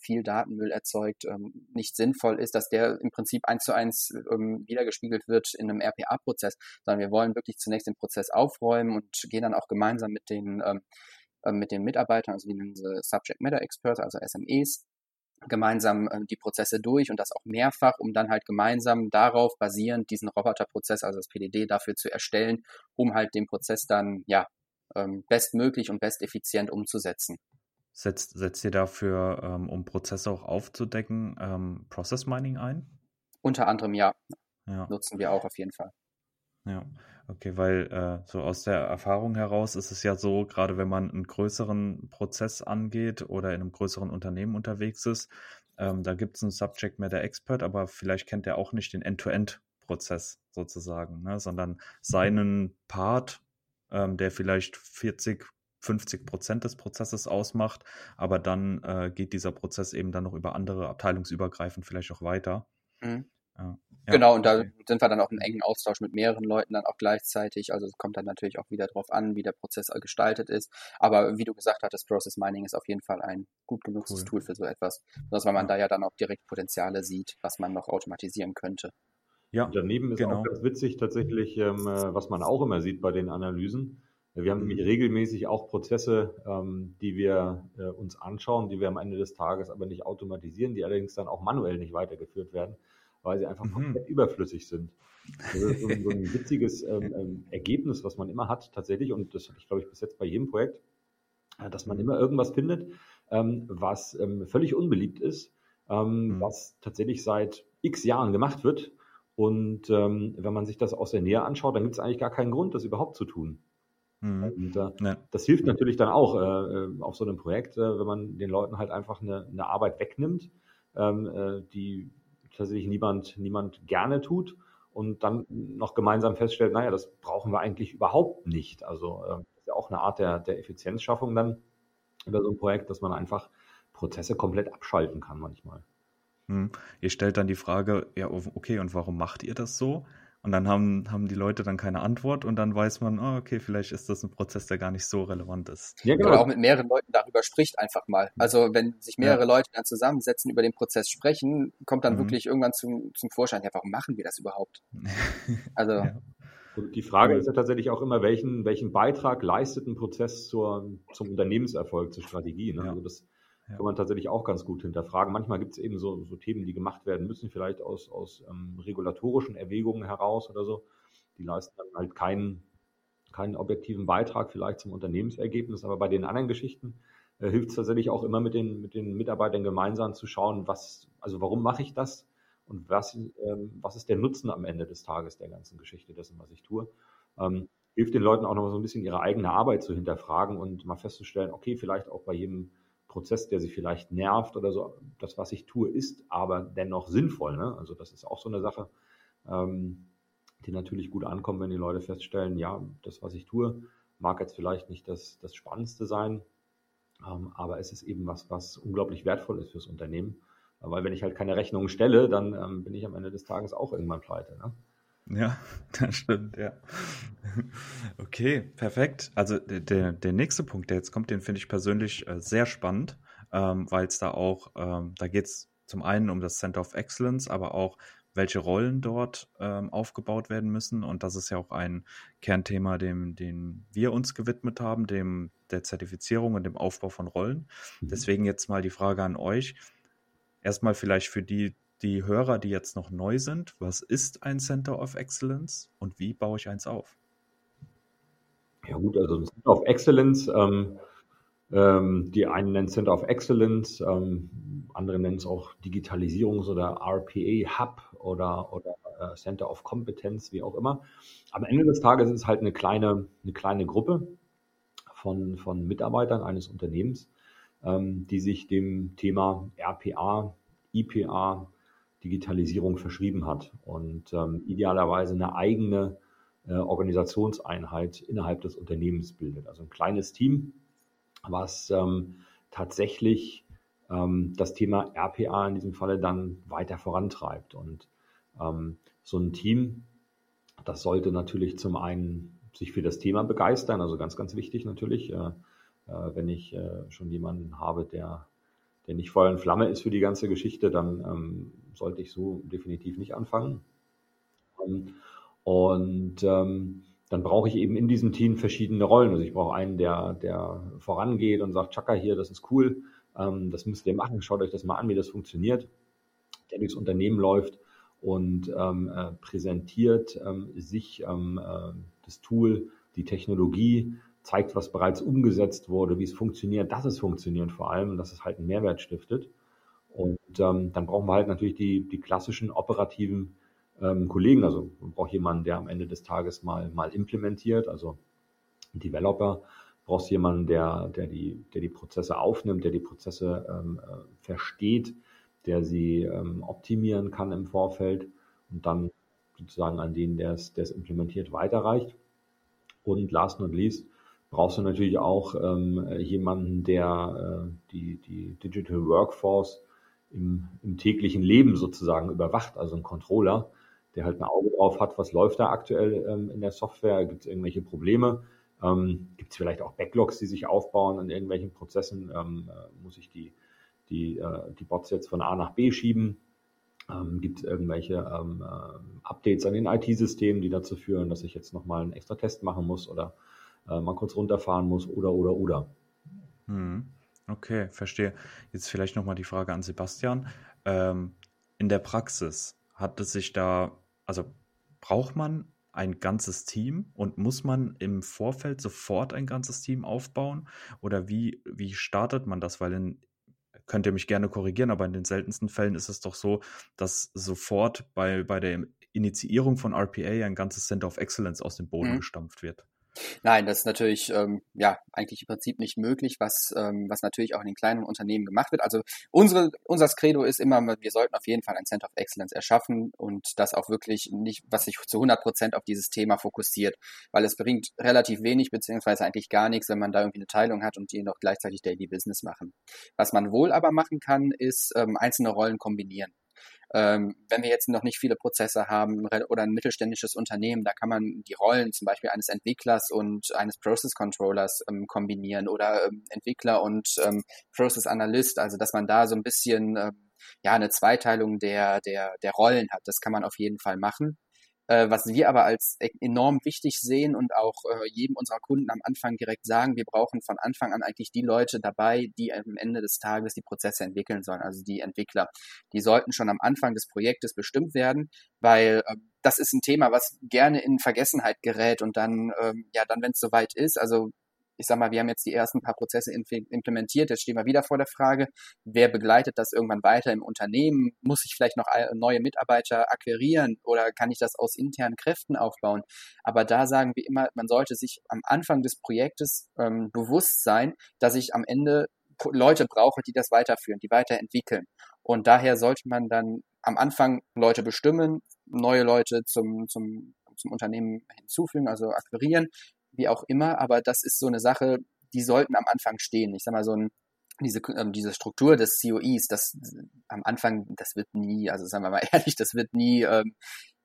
viel Datenmüll erzeugt, ähm, nicht sinnvoll ist, dass der im Prinzip eins zu eins ähm, wiedergespiegelt wird in einem RPA-Prozess, sondern wir wollen wirklich zunächst den Prozess aufräumen und gehen dann auch gemeinsam mit den, ähm, äh, mit den Mitarbeitern, also wie nennen sie Subject Matter Experts, also SMEs, gemeinsam äh, die Prozesse durch und das auch mehrfach, um dann halt gemeinsam darauf basierend diesen Roboterprozess, also das PDD, dafür zu erstellen, um halt den Prozess dann ja ähm, bestmöglich und besteffizient umzusetzen. Setzt, setzt ihr dafür, ähm, um Prozesse auch aufzudecken, ähm, Process Mining ein? Unter anderem ja. ja. Nutzen wir auch auf jeden Fall. Ja, okay, weil äh, so aus der Erfahrung heraus ist es ja so, gerade wenn man einen größeren Prozess angeht oder in einem größeren Unternehmen unterwegs ist, ähm, da gibt es einen Subject Matter Expert, aber vielleicht kennt er auch nicht den End-to-End-Prozess sozusagen, ne, sondern seinen Part, ähm, der vielleicht 40 50 Prozent des Prozesses ausmacht, aber dann äh, geht dieser Prozess eben dann noch über andere abteilungsübergreifend vielleicht auch weiter. Mhm. Ja. Genau, und da sind wir dann auch im engen Austausch mit mehreren Leuten dann auch gleichzeitig. Also es kommt dann natürlich auch wieder darauf an, wie der Prozess gestaltet ist. Aber wie du gesagt hattest, Process Mining ist auf jeden Fall ein gut genutztes cool. Tool für so etwas. Besonders weil man da ja dann auch direkt Potenziale sieht, was man noch automatisieren könnte. Ja, und daneben ist genau. auch ganz witzig tatsächlich, ähm, äh, was man auch immer sieht bei den Analysen. Wir haben nämlich mhm. regelmäßig auch Prozesse, ähm, die wir äh, uns anschauen, die wir am Ende des Tages aber nicht automatisieren, die allerdings dann auch manuell nicht weitergeführt werden, weil sie einfach mhm. komplett überflüssig sind. Das ist so, so ein witziges ähm, ähm, Ergebnis, was man immer hat tatsächlich, und das hatte ich, glaube ich, bis jetzt bei jedem Projekt, äh, dass man immer irgendwas findet, ähm, was ähm, völlig unbeliebt ist, ähm, mhm. was tatsächlich seit x Jahren gemacht wird. Und wenn man sich das aus der Nähe anschaut, dann gibt es eigentlich gar keinen Grund, das überhaupt zu tun. Mhm. Und äh, ja. das hilft natürlich dann auch äh, äh, auf so einem Projekt, äh, wenn man den Leuten halt einfach eine, eine Arbeit wegnimmt, ähm, äh, die tatsächlich niemand, niemand gerne tut und dann noch gemeinsam feststellt, naja, das brauchen wir eigentlich überhaupt nicht. Also äh, das ist ja auch eine Art der, der Effizienzschaffung dann über so ein Projekt, dass man einfach Prozesse komplett abschalten kann manchmal. Hm. Ihr stellt dann die Frage, ja, okay, und warum macht ihr das so? Und dann haben, haben die Leute dann keine Antwort und dann weiß man, oh, okay, vielleicht ist das ein Prozess, der gar nicht so relevant ist. Ja, genau. Oder auch mit mehreren Leuten darüber spricht einfach mal. Also wenn sich mehrere ja. Leute dann zusammensetzen, über den Prozess sprechen, kommt dann mhm. wirklich irgendwann zum, zum Vorschein, ja, warum machen wir das überhaupt? [LAUGHS] Also. ja. Und die Frage ist ja tatsächlich auch immer, welchen, welchen Beitrag leistet ein Prozess zur, zum Unternehmenserfolg, zur Strategie. Ne? Ja. Also das, kann man tatsächlich auch ganz gut hinterfragen. Manchmal gibt es eben so, so, Themen, die gemacht werden müssen, vielleicht aus, aus ähm, regulatorischen Erwägungen heraus oder so. Die leisten dann halt keinen, keinen objektiven Beitrag vielleicht zum Unternehmensergebnis, aber bei den anderen Geschichten äh, hilft es tatsächlich auch immer mit den, mit den Mitarbeitern gemeinsam zu schauen, was, also warum mache ich das und was, ähm, was ist der Nutzen am Ende des Tages der ganzen Geschichte dessen, was ich tue. Ähm, hilft den Leuten auch noch so ein bisschen ihre eigene Arbeit zu hinterfragen und mal festzustellen, okay, vielleicht auch bei jedem Prozess, der sich vielleicht nervt oder so. Das, was ich tue, ist aber dennoch sinnvoll. Ne? Also das ist auch so eine Sache, ähm, die natürlich gut ankommt, wenn die Leute feststellen, ja, das, was ich tue, mag jetzt vielleicht nicht das, das Spannendste sein, ähm, aber es ist eben was, was unglaublich wertvoll ist fürs Unternehmen. Weil wenn ich halt keine Rechnungen stelle, dann ähm, bin ich am Ende des Tages auch irgendwann pleite. Ne? Ja, [LAUGHS] das stimmt, ja. Okay, perfekt. Also der, der nächste Punkt, der jetzt kommt, den finde ich persönlich äh, sehr spannend, ähm, weil es da auch, ähm, da geht es zum einen um das Center of Excellence, aber auch welche Rollen dort ähm, aufgebaut werden müssen. Und das ist ja auch ein Kernthema, dem, dem wir uns gewidmet haben, dem der Zertifizierung und dem Aufbau von Rollen. Mhm. Deswegen jetzt mal die Frage an euch. Erstmal vielleicht für die die Hörer, die jetzt noch neu sind, was ist ein Center of Excellence und wie baue ich eins auf? Ja gut, also ein Center of Excellence, ähm, ähm, die einen nennen Center of Excellence, ähm, andere nennen es auch Digitalisierungs- oder RPA-Hub oder, oder äh, Center of Competence, wie auch immer. Am Ende des Tages ist es halt eine kleine, eine kleine Gruppe von, von Mitarbeitern eines Unternehmens, ähm, die sich dem Thema RPA, IPA, Digitalisierung verschrieben hat und ähm, idealerweise eine eigene äh, Organisationseinheit innerhalb des Unternehmens bildet. Also ein kleines Team, was ähm, tatsächlich ähm, das Thema RPA in diesem Falle dann weiter vorantreibt. Und ähm, so ein Team, das sollte natürlich zum einen sich für das Thema begeistern, also ganz, ganz wichtig natürlich. Äh, äh, wenn ich äh, schon jemanden habe, der, der nicht Feuer und Flamme ist für die ganze Geschichte, dann ähm, sollte ich so definitiv nicht anfangen. Ähm, und ähm, dann brauche ich eben in diesem Team verschiedene Rollen. Also ich brauche einen, der, der vorangeht und sagt, Chaka hier, das ist cool, ähm, das müsst ihr machen, schaut euch das mal an, wie das funktioniert, der durchs Unternehmen läuft und ähm, äh, präsentiert ähm, sich ähm, äh, das Tool, die Technologie, zeigt, was bereits umgesetzt wurde, wie es funktioniert, dass es funktioniert vor allem und dass es halt einen Mehrwert stiftet. Und ähm, dann brauchen wir halt natürlich die, die klassischen operativen ähm, Kollegen. Also man braucht jemanden, der am Ende des Tages mal, mal implementiert, also ein Developer. Brauchst jemanden, der, der, die, der die Prozesse aufnimmt, der die Prozesse ähm, äh, versteht, der sie ähm, optimieren kann im Vorfeld und dann sozusagen an den, der es, der es implementiert, weiterreicht. Und last not least brauchst du natürlich auch ähm, jemanden, der äh, die, die Digital Workforce im, im täglichen Leben sozusagen überwacht, also ein Controller, der halt ein Auge drauf hat, was läuft da aktuell ähm, in der Software, gibt es irgendwelche Probleme, ähm, gibt es vielleicht auch Backlogs, die sich aufbauen in irgendwelchen Prozessen, ähm, äh, muss ich die, die, äh, die Bots jetzt von A nach B schieben, ähm, gibt es irgendwelche ähm, äh, Updates an den IT-Systemen, die dazu führen, dass ich jetzt nochmal einen extra Test machen muss oder äh, mal kurz runterfahren muss oder, oder, oder. Hm. Okay, verstehe. Jetzt vielleicht nochmal die Frage an Sebastian. Ähm, in der Praxis hat es sich da, also braucht man ein ganzes Team und muss man im Vorfeld sofort ein ganzes Team aufbauen? Oder wie, wie startet man das? Weil in, könnt ihr mich gerne korrigieren, aber in den seltensten Fällen ist es doch so, dass sofort bei, bei der Initiierung von RPA ein ganzes Center of Excellence aus dem Boden mhm. gestampft wird. Nein, das ist natürlich ähm, ja eigentlich im Prinzip nicht möglich, was ähm, was natürlich auch in den kleinen Unternehmen gemacht wird. Also unsere unser Credo ist immer, wir sollten auf jeden Fall ein Center of Excellence erschaffen und das auch wirklich nicht, was sich zu 100 Prozent auf dieses Thema fokussiert, weil es bringt relativ wenig beziehungsweise eigentlich gar nichts, wenn man da irgendwie eine Teilung hat und die noch gleichzeitig Daily Business machen. Was man wohl aber machen kann, ist ähm, einzelne Rollen kombinieren. Ähm, wenn wir jetzt noch nicht viele Prozesse haben oder ein mittelständisches Unternehmen, da kann man die Rollen zum Beispiel eines Entwicklers und eines Process Controllers ähm, kombinieren oder ähm, Entwickler und ähm, Process Analyst, also dass man da so ein bisschen ähm, ja eine Zweiteilung der, der, der Rollen hat. Das kann man auf jeden Fall machen. Äh, was wir aber als e-, enorm wichtig sehen und auch äh, jedem unserer Kunden am Anfang direkt sagen, wir brauchen von Anfang an eigentlich die Leute dabei, die am Ende des Tages die Prozesse entwickeln sollen, also die Entwickler. Die sollten schon am Anfang des Projektes bestimmt werden, weil äh, das ist ein Thema, was gerne in Vergessenheit gerät und dann, ähm, ja, dann, wenn es soweit ist, also ich sag mal, wir haben jetzt die ersten paar Prozesse implementiert, jetzt stehen wir wieder vor der Frage, wer begleitet das irgendwann weiter im Unternehmen? Muss ich vielleicht noch neue Mitarbeiter akquirieren oder kann ich das aus internen Kräften aufbauen? Aber da sagen wir immer, man sollte sich am Anfang des Projektes ähm, bewusst sein, dass ich am Ende Leute brauche, die das weiterführen, die weiterentwickeln. Und daher sollte man dann am Anfang Leute bestimmen, neue Leute zum, zum, zum Unternehmen hinzufügen, also akquirieren wie auch immer, aber das ist so eine Sache, die sollten am Anfang stehen. Ich sag mal, so ein, diese, ähm, diese Struktur des COEs, das am Anfang, das wird nie, also sagen wir mal [LAUGHS] ehrlich, das wird nie, ähm,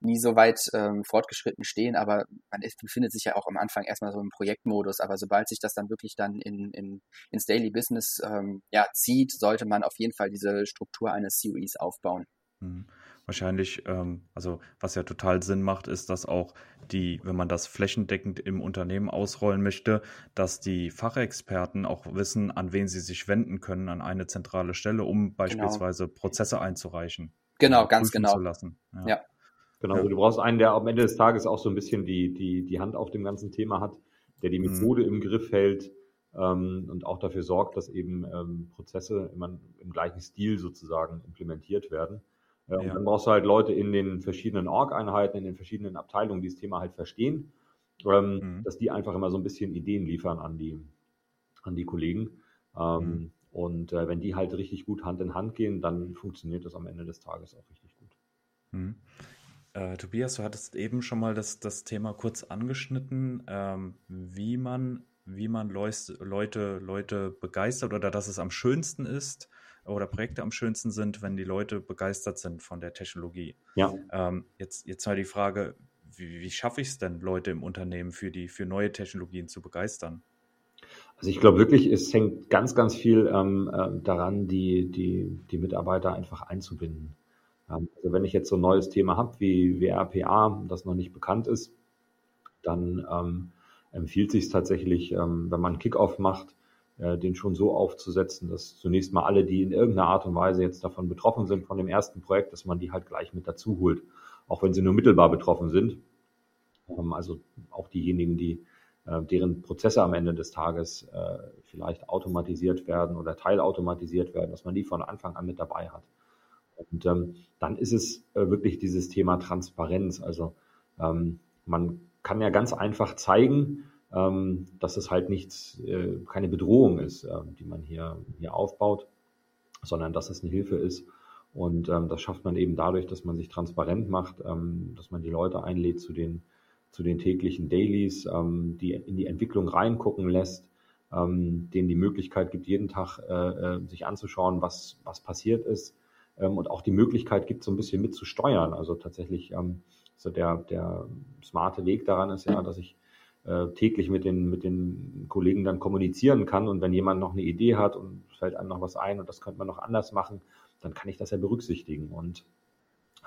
nie so weit ähm, fortgeschritten stehen, aber man ist, befindet sich ja auch am Anfang erstmal so im Projektmodus, aber sobald sich das dann wirklich dann in, in, ins Daily Business ähm, ja, zieht, sollte man auf jeden Fall diese Struktur eines COEs aufbauen. Mhm wahrscheinlich, ähm, also was ja total Sinn macht, ist, dass auch die, wenn man das flächendeckend im Unternehmen ausrollen möchte, dass die Fachexperten auch wissen, an wen sie sich wenden können, an eine zentrale Stelle, um genau. beispielsweise genau. Prozesse einzureichen. Genau, ganz genau. Zu lassen. Ja. ja. Genau. Also du brauchst einen, der am Ende des Tages auch so ein bisschen die, die, die Hand auf dem ganzen Thema hat, der die mhm. Methode mhm. im Griff hält ähm, und auch dafür sorgt, dass eben ähm, Prozesse immer im gleichen Stil sozusagen implementiert werden. Ja, und dann brauchst du halt Leute in den verschiedenen Org-Einheiten, in den verschiedenen Abteilungen, die das Thema halt verstehen, ähm, mhm. dass die einfach immer so ein bisschen Ideen liefern an die, an die Kollegen. Ähm, mhm. Und äh, wenn die halt richtig gut Hand in Hand gehen, dann funktioniert das am Ende des Tages auch richtig gut. Mhm. Äh, Tobias, du hattest eben schon mal das, das Thema kurz angeschnitten, ähm, wie man, wie man Leute, Leute begeistert oder dass es am schönsten ist, oder Projekte am schönsten sind, wenn die Leute begeistert sind von der Technologie. Ja. Ähm, jetzt, jetzt mal die Frage, wie, wie schaffe ich es denn, Leute im Unternehmen für die für neue Technologien zu begeistern? Also ich glaube wirklich, es hängt ganz, ganz viel ähm, äh, daran, die, die, die Mitarbeiter einfach einzubinden. Ähm, also wenn ich jetzt so ein neues Thema habe wie, wie RPA, das noch nicht bekannt ist, dann ähm, empfiehlt sich tatsächlich, ähm, wenn man Kickoff macht, äh, den schon so aufzusetzen, dass zunächst mal alle, die in irgendeiner Art und Weise jetzt davon betroffen sind, von dem ersten Projekt, dass man die halt gleich mit dazu holt, auch wenn sie nur mittelbar betroffen sind. Ähm, also auch diejenigen, die äh, deren Prozesse am Ende des Tages äh, vielleicht automatisiert werden oder teilautomatisiert werden, dass man die von Anfang an mit dabei hat. Und ähm, dann ist es äh, wirklich dieses Thema Transparenz. Also ähm, man kann ja ganz einfach zeigen, dass es halt nichts, äh, keine Bedrohung ist, äh, die man hier, hier aufbaut, sondern dass es eine Hilfe ist. Und ähm, das schafft man eben dadurch, dass man sich transparent macht, ähm, dass man die Leute einlädt zu den, zu den täglichen Dailies, ähm, die in die Entwicklung reingucken lässt, ähm, denen die Möglichkeit gibt, jeden Tag äh, äh sich anzuschauen, was, was passiert ist ähm, und auch die Möglichkeit gibt, so ein bisschen mitzusteuern. Also tatsächlich ähm, so der, der smarte Weg daran ist ja, dass ich äh, täglich mit den, mit den Kollegen dann kommunizieren kann. Und wenn jemand noch eine Idee hat und fällt einem noch was ein und das könnte man noch anders machen, dann kann ich das ja berücksichtigen. Und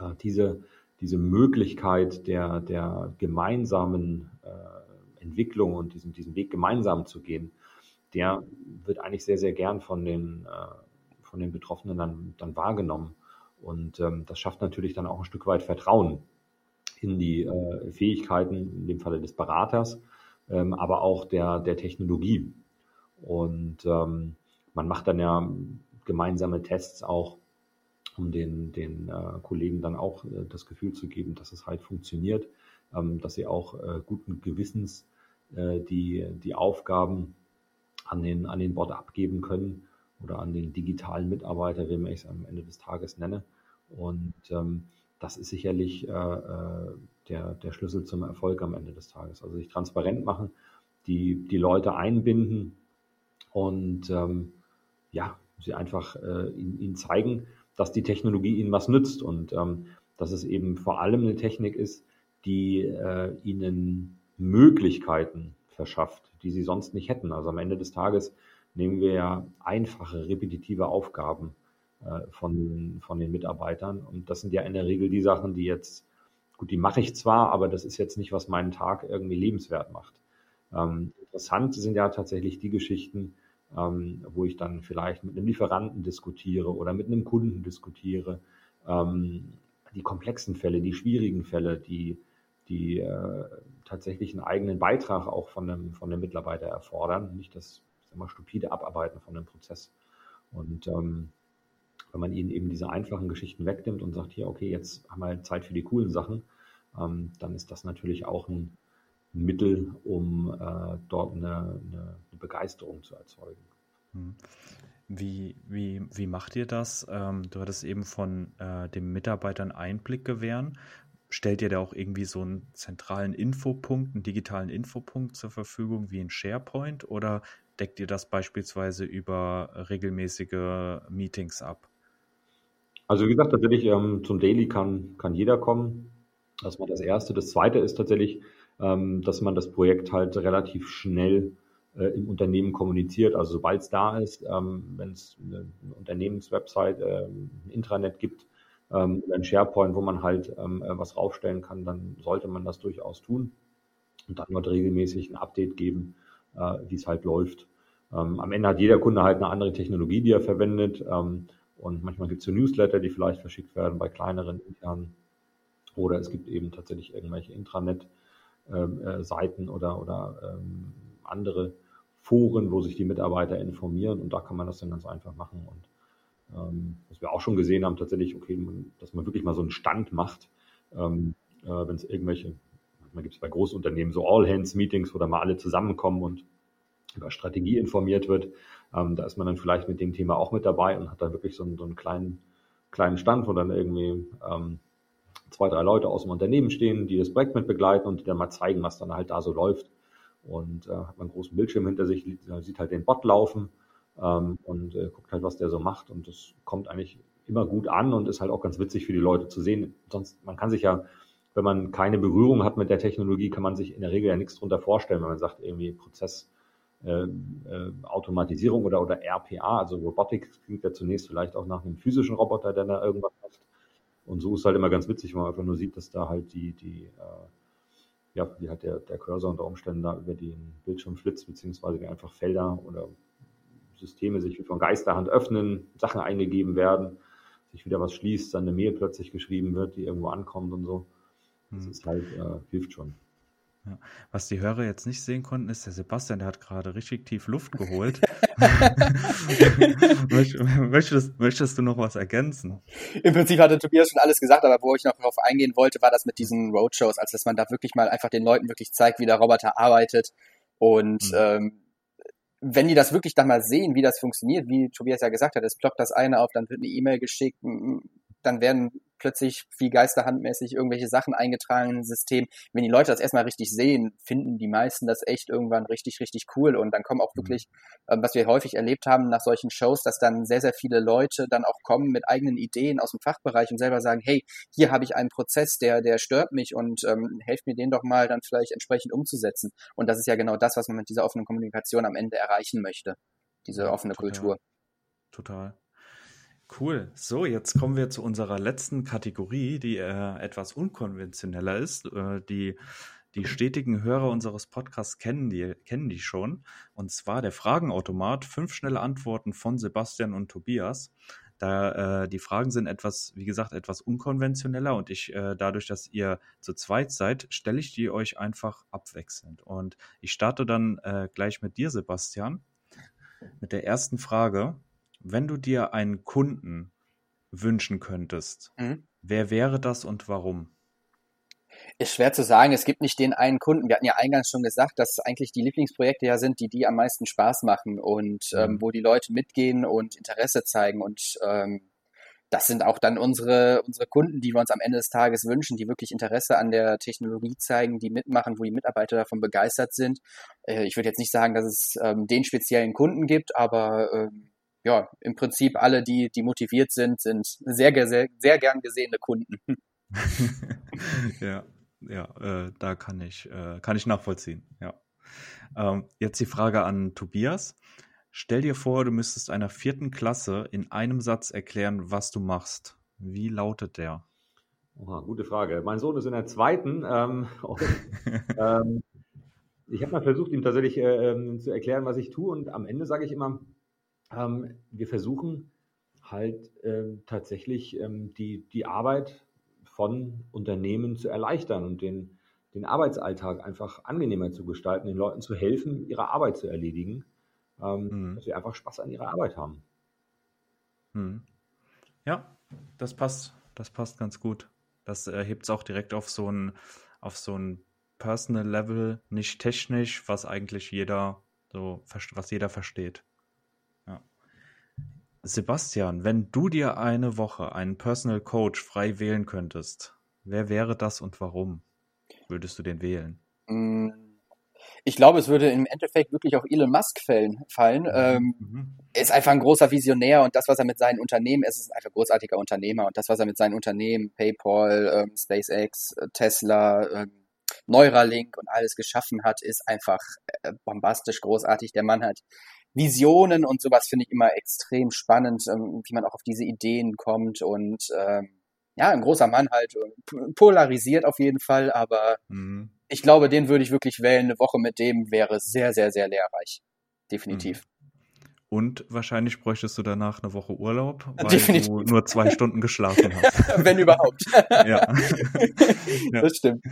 äh, diese, diese Möglichkeit der, der gemeinsamen äh, Entwicklung und diesen, diesen Weg gemeinsam zu gehen, der wird eigentlich sehr, sehr gern von den, äh, von den Betroffenen dann, dann wahrgenommen. Und ähm, das schafft natürlich dann auch ein Stück weit Vertrauen in die äh, Fähigkeiten, in dem Falle des Beraters, ähm, aber auch der, der Technologie. Und ähm, man macht dann ja gemeinsame Tests auch, um den, den äh, Kollegen dann auch äh, das Gefühl zu geben, dass es halt funktioniert, ähm, dass sie auch äh, guten Gewissens äh, die, die Aufgaben an den, an den Bot abgeben können oder an den digitalen Mitarbeiter, wie man es am Ende des Tages nenne. Und ähm, das ist sicherlich äh, äh, der, der Schlüssel zum Erfolg am Ende des Tages. Also sich transparent machen, die, die Leute einbinden und ähm, ja, sie einfach äh, ihnen, ihnen zeigen, dass die Technologie ihnen was nützt und ähm, dass es eben vor allem eine Technik ist, die äh, ihnen Möglichkeiten verschafft, die sie sonst nicht hätten. Also am Ende des Tages nehmen wir ja einfache, repetitive Aufgaben von, von den Mitarbeitern. Und das sind ja in der Regel die Sachen, die jetzt, gut, die mache ich zwar, aber das ist jetzt nicht, was meinen Tag irgendwie lebenswert macht. Ähm, interessant sind ja tatsächlich die Geschichten, ähm, wo ich dann vielleicht mit einem Lieferanten diskutiere oder mit einem Kunden diskutiere. Ähm, die komplexen Fälle, die schwierigen Fälle, die, die äh, tatsächlich einen eigenen Beitrag auch von dem, von dem Mitarbeiter erfordern, nicht das immer stupide Abarbeiten von dem Prozess. Und ähm, wenn man ihnen eben diese einfachen Geschichten wegnimmt und sagt, hier, okay, jetzt haben wir Zeit für die coolen Sachen, ähm, dann ist das natürlich auch ein Mittel, um äh, dort eine, eine, Begeisterung zu erzeugen. Hm. Wie, wie, wie macht ihr das? Ähm, du hattest eben von äh, den Mitarbeitern Einblick gewähren. Stellt ihr da auch irgendwie so einen zentralen Infopunkt, einen digitalen Infopunkt zur Verfügung wie ein SharePoint oder deckt ihr das beispielsweise über regelmäßige Meetings ab? Also wie gesagt, tatsächlich ähm, zum Daily kann, kann jeder kommen. Das war das Erste. Das Zweite ist tatsächlich, ähm, dass man das Projekt halt relativ schnell äh, im Unternehmen kommuniziert. Also sobald es da ist, ähm, wenn es eine, Unternehmenswebsite, äh, ein Intranet gibt ähm, oder ein SharePoint, wo man halt ähm, äh, was raufstellen kann, dann sollte man das durchaus tun und dann dort regelmäßig ein Update geben, wie es halt läuft. Ähm, am Ende hat jeder Kunde halt eine andere Technologie, die er verwendet. Ähm, und manchmal gibt es so Newsletter, die vielleicht verschickt werden bei kleineren internen. Oder es gibt eben tatsächlich irgendwelche Intranet-Seiten ähm, äh, oder, oder ähm, andere Foren, wo sich die Mitarbeiter informieren. Und da kann man das dann ganz einfach machen. Und ähm, was wir auch schon gesehen haben, tatsächlich, okay, dass man wirklich mal so einen Stand macht, ähm, äh, wenn es irgendwelche, manchmal gibt es bei Großunternehmen so All-Hands-Meetings, wo da mal alle zusammenkommen und über Strategie informiert wird. Ähm, da ist man dann vielleicht mit dem Thema auch mit dabei und hat dann wirklich so einen, so einen kleinen, kleinen Stand, wo dann irgendwie ähm, zwei, drei Leute aus dem Unternehmen stehen, die das Projekt mit begleiten und die dann mal zeigen, was dann halt da so läuft. Und äh, hat man einen großen Bildschirm hinter sich, sieht halt den Bot laufen ähm, und äh, guckt halt, was der so macht. Und das kommt eigentlich immer gut an und ist halt auch ganz witzig für die Leute zu sehen. Sonst, man kann sich ja, wenn man keine Berührung hat mit der Technologie, kann man sich in der Regel ja nichts drunter vorstellen, wenn man sagt, irgendwie Prozess, äh, äh, oder, oder RPA, also Robotik klingt ja zunächst vielleicht auch nach einem physischen Roboter, der da irgendwas macht. Und so ist halt immer ganz witzig, wenn man einfach nur sieht, dass da halt die, die äh, ja, wie halt der, der Cursor unter Umständen da über den Bildschirm flitzt, beziehungsweise wie einfach Felder oder Systeme sich wie von Geisterhand öffnen, Sachen eingegeben werden, sich wieder was schließt, dann eine Mail plötzlich geschrieben wird, die irgendwo ankommt und so. Das hm. ist halt, äh, hilft schon. Ja. Was die Hörer jetzt nicht sehen konnten, ist, der Sebastian, der hat gerade richtig tief Luft geholt. [LAUGHS] möchtest, möchtest du noch was ergänzen? Im Prinzip hatte Tobias schon alles gesagt, aber wo ich noch darauf eingehen wollte, war das mit diesen Roadshows, also dass man da wirklich mal einfach den Leuten wirklich zeigt, wie der Roboter arbeitet und mhm. ähm, wenn die das wirklich dann mal sehen, wie das funktioniert, wie Tobias ja gesagt hat, es ploppt das eine auf, dann wird eine E-Mail geschickt, dann werden plötzlich wie geisterhandmäßig irgendwelche Sachen eingetragen in ein System. Wenn die Leute das erstmal richtig sehen, finden die meisten das echt irgendwann richtig, richtig cool. Und dann kommen auch mhm. wirklich, ähm, was wir häufig erlebt haben nach solchen Shows, dass dann sehr, sehr viele Leute dann auch kommen mit eigenen Ideen aus dem Fachbereich und selber sagen, hey, hier habe ich einen Prozess, der, der stört mich und ähm, helft mir den doch mal dann vielleicht entsprechend umzusetzen. Und das ist ja genau das, was man mit dieser offenen Kommunikation am Ende erreichen möchte. Diese offene Total. Kultur. Total. Cool. So, jetzt kommen wir zu unserer letzten Kategorie, die äh, etwas unkonventioneller ist. Äh, die, die stetigen Hörer unseres Podcasts kennen die, kennen die schon. Und zwar der Fragenautomat. Fünf schnelle Antworten von Sebastian und Tobias. Da äh, die Fragen sind etwas, wie gesagt, etwas unkonventioneller und ich, äh, dadurch, dass ihr zu zweit seid, stelle ich die euch einfach abwechselnd. Und ich starte dann äh, gleich mit dir, Sebastian, mit der ersten Frage wenn du dir einen Kunden wünschen könntest, mhm. wer wäre das und warum? Ist schwer zu sagen. Es gibt nicht den einen Kunden. Wir hatten ja eingangs schon gesagt, dass eigentlich die Lieblingsprojekte ja sind, die die am meisten Spaß machen und mhm. ähm, wo die Leute mitgehen und Interesse zeigen. Und ähm, das sind auch dann unsere, unsere Kunden, die wir uns am Ende des Tages wünschen, die wirklich Interesse an der Technologie zeigen, die mitmachen, wo die Mitarbeiter davon begeistert sind. Äh, ich würde jetzt nicht sagen, dass es ähm, den speziellen Kunden gibt, aber ähm, ja, im Prinzip alle, die, die motiviert sind, sind sehr, sehr, sehr gern gesehene Kunden. [LAUGHS] ja, ja, äh, da kann ich, äh, kann ich nachvollziehen, ja. Ähm, jetzt die Frage an Tobias. Stell dir vor, du müsstest einer vierten Klasse in einem Satz erklären, was du machst. Wie lautet der? Oha, gute Frage. Mein Sohn ist in der zweiten. Ähm, [LAUGHS] und, ähm, ich habe mal versucht, ihm tatsächlich äh, ähm, zu erklären, was ich tue. Und am Ende sage ich immer, ähm, wir versuchen halt ähm, tatsächlich ähm, die, die Arbeit von Unternehmen zu erleichtern und den, den Arbeitsalltag einfach angenehmer zu gestalten, den Leuten zu helfen, ihre Arbeit zu erledigen, ähm, mhm. dass sie einfach Spaß an ihrer Arbeit haben. Mhm. Ja, das passt. Das passt ganz gut. Das äh, hebt es auch direkt auf so ein, auf so ein Personal Level, nicht technisch, was eigentlich jeder so, was jeder versteht. Sebastian, wenn du dir eine Woche einen Personal Coach frei wählen könntest, wer wäre das und warum würdest du den wählen? Mm, ich glaube, es würde im Endeffekt wirklich auf Elon Musk fallen. fallen. Mhm. Ähm, mhm. Er ist einfach ein großer Visionär und das, was er mit seinen Unternehmen, es ist einfach ein großartiger Unternehmer und das, was er mit seinen Unternehmen, PayPal, ähm, SpaceX, äh, Tesla, ähm, Neuralink und alles geschaffen hat, ist einfach äh, bombastisch großartig. Der Mann hat Visionen und sowas finde ich immer extrem spannend, ähm, wie man auch auf diese Ideen kommt und ähm, ja, ein großer Mann halt, polarisiert auf jeden Fall, aber mhm. ich glaube, den würde ich wirklich wählen. Eine Woche mit dem wäre sehr, sehr, sehr lehrreich. Definitiv. Mhm. Und wahrscheinlich bräuchtest du danach eine Woche Urlaub, [LAUGHS] weil Definitiv. du nur zwei Stunden geschlafen hast. [LAUGHS] Wenn überhaupt. [LAUGHS] ja. ja. Das stimmt.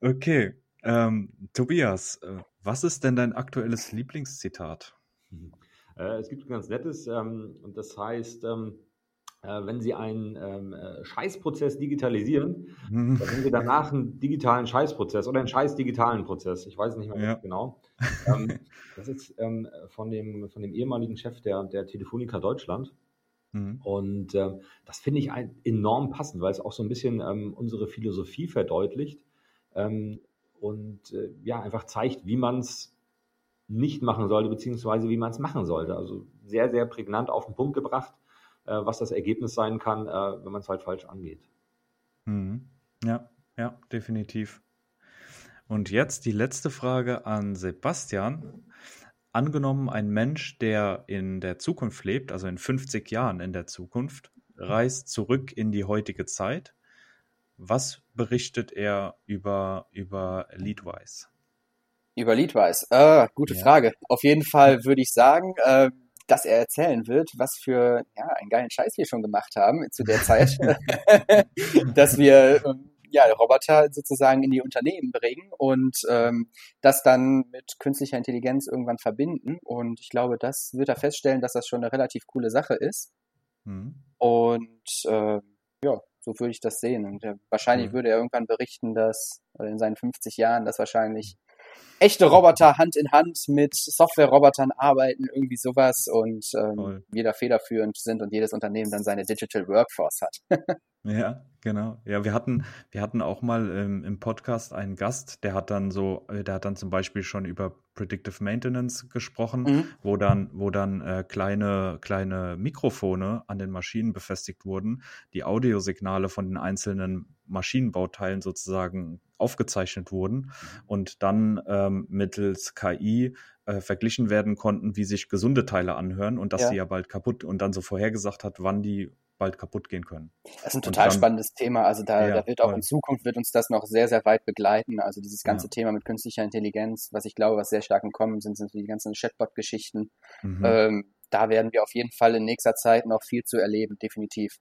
Okay. Ähm, Tobias, äh, was ist denn dein aktuelles Lieblingszitat? Äh, es gibt ein ganz nettes, ähm, und das heißt, ähm, äh, wenn Sie einen ähm, äh, Scheißprozess digitalisieren, dann haben Sie danach einen digitalen Scheißprozess oder einen scheiß digitalen Prozess. Ich weiß nicht mehr ja. genau. Ähm, das ist ähm, von, dem, von dem ehemaligen Chef der, der Telefonica Deutschland. Mhm. Und äh, das finde ich ein, enorm passend, weil es auch so ein bisschen unsere Philosophie verdeutlicht. Ähm, und äh, ja, einfach zeigt, wie man es nicht machen sollte, beziehungsweise wie man es machen sollte. Also sehr, sehr prägnant auf den Punkt gebracht, äh, was das Ergebnis sein kann, äh, wenn man es halt falsch angeht. Mhm. Ja, ja, definitiv. Und jetzt die letzte Frage an Sebastian. Angenommen, ein Mensch, der in der Zukunft lebt, also in 50 Jahren in der Zukunft, reist zurück in die heutige Zeit. Was berichtet er über, über Leadwise? Über Leadwise. Äh, gute ja. Frage. Auf jeden Fall würde ich sagen, äh, dass er erzählen wird, was für ja, einen geilen Scheiß wir schon gemacht haben zu der Zeit, [LAUGHS] [LAUGHS] dass wir ähm, ja, Roboter sozusagen in die Unternehmen bringen und ähm, das dann mit künstlicher Intelligenz irgendwann verbinden. Und ich glaube, das wird er feststellen, dass das schon eine relativ coole Sache ist. Mhm. Und äh, ja, so würde ich das sehen. Und äh, wahrscheinlich mhm. würde er irgendwann berichten, dass in seinen 50 Jahren, dass wahrscheinlich echte Roboter Hand in Hand mit Software-Robotern arbeiten, irgendwie sowas und ähm, wieder federführend sind und jedes Unternehmen dann seine Digital Workforce hat. [LAUGHS] ja, genau. Ja, wir hatten, wir hatten auch mal ähm, im Podcast einen Gast, der hat dann so, äh, der hat dann zum Beispiel schon über Predictive Maintenance gesprochen, mhm. wo dann, wo dann äh, kleine, kleine Mikrofone an den Maschinen befestigt wurden, die Audiosignale von den einzelnen Maschinenbauteilen sozusagen aufgezeichnet wurden mhm. und dann ähm, mittels KI äh, verglichen werden konnten, wie sich gesunde Teile anhören und dass ja. sie ja bald kaputt und dann so vorhergesagt hat, wann die bald kaputt gehen können. Das ist ein total dann, spannendes Thema. Also da, ja, da wird auch voll. in Zukunft wird uns das noch sehr, sehr weit begleiten. Also dieses ganze ja. Thema mit künstlicher Intelligenz, was ich glaube, was sehr stark im Kommen sind, sind die ganzen Chatbot-Geschichten. Mhm. Ähm, da werden wir auf jeden Fall in nächster Zeit noch viel zu erleben, definitiv.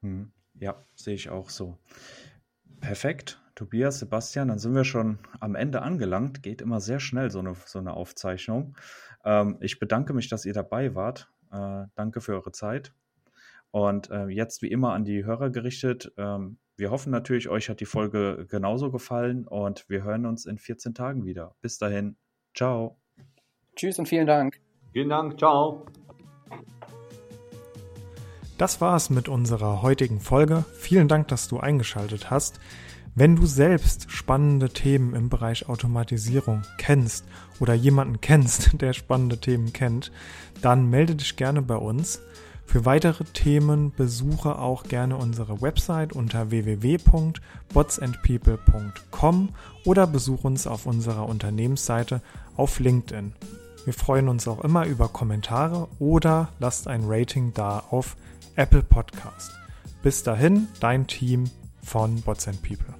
Mhm. Ja, sehe ich auch so. Perfekt. Tobias, Sebastian, dann sind wir schon am Ende angelangt. Geht immer sehr schnell, so eine, so eine Aufzeichnung. Ähm, ich bedanke mich, dass ihr dabei wart. Äh, danke für eure Zeit. Und äh, jetzt wie immer an die Hörer gerichtet. Ähm, wir hoffen natürlich, euch hat die Folge genauso gefallen und wir hören uns in 14 Tagen wieder. Bis dahin. Ciao. Tschüss und vielen Dank. Vielen Dank. Ciao. Das war's mit unserer heutigen Folge. Vielen Dank, dass du eingeschaltet hast. Wenn du selbst spannende Themen im Bereich Automatisierung kennst oder jemanden kennst, [LAUGHS] der spannende Themen kennt, dann melde dich gerne bei uns. Für weitere Themen besuche auch gerne unsere Website unter www.botsandpeople.com oder besuche uns auf unserer Unternehmensseite auf LinkedIn. Wir freuen uns auch immer über Kommentare oder lasst ein Rating da auf Apple Podcast. Bis dahin, dein Team von Bots and People.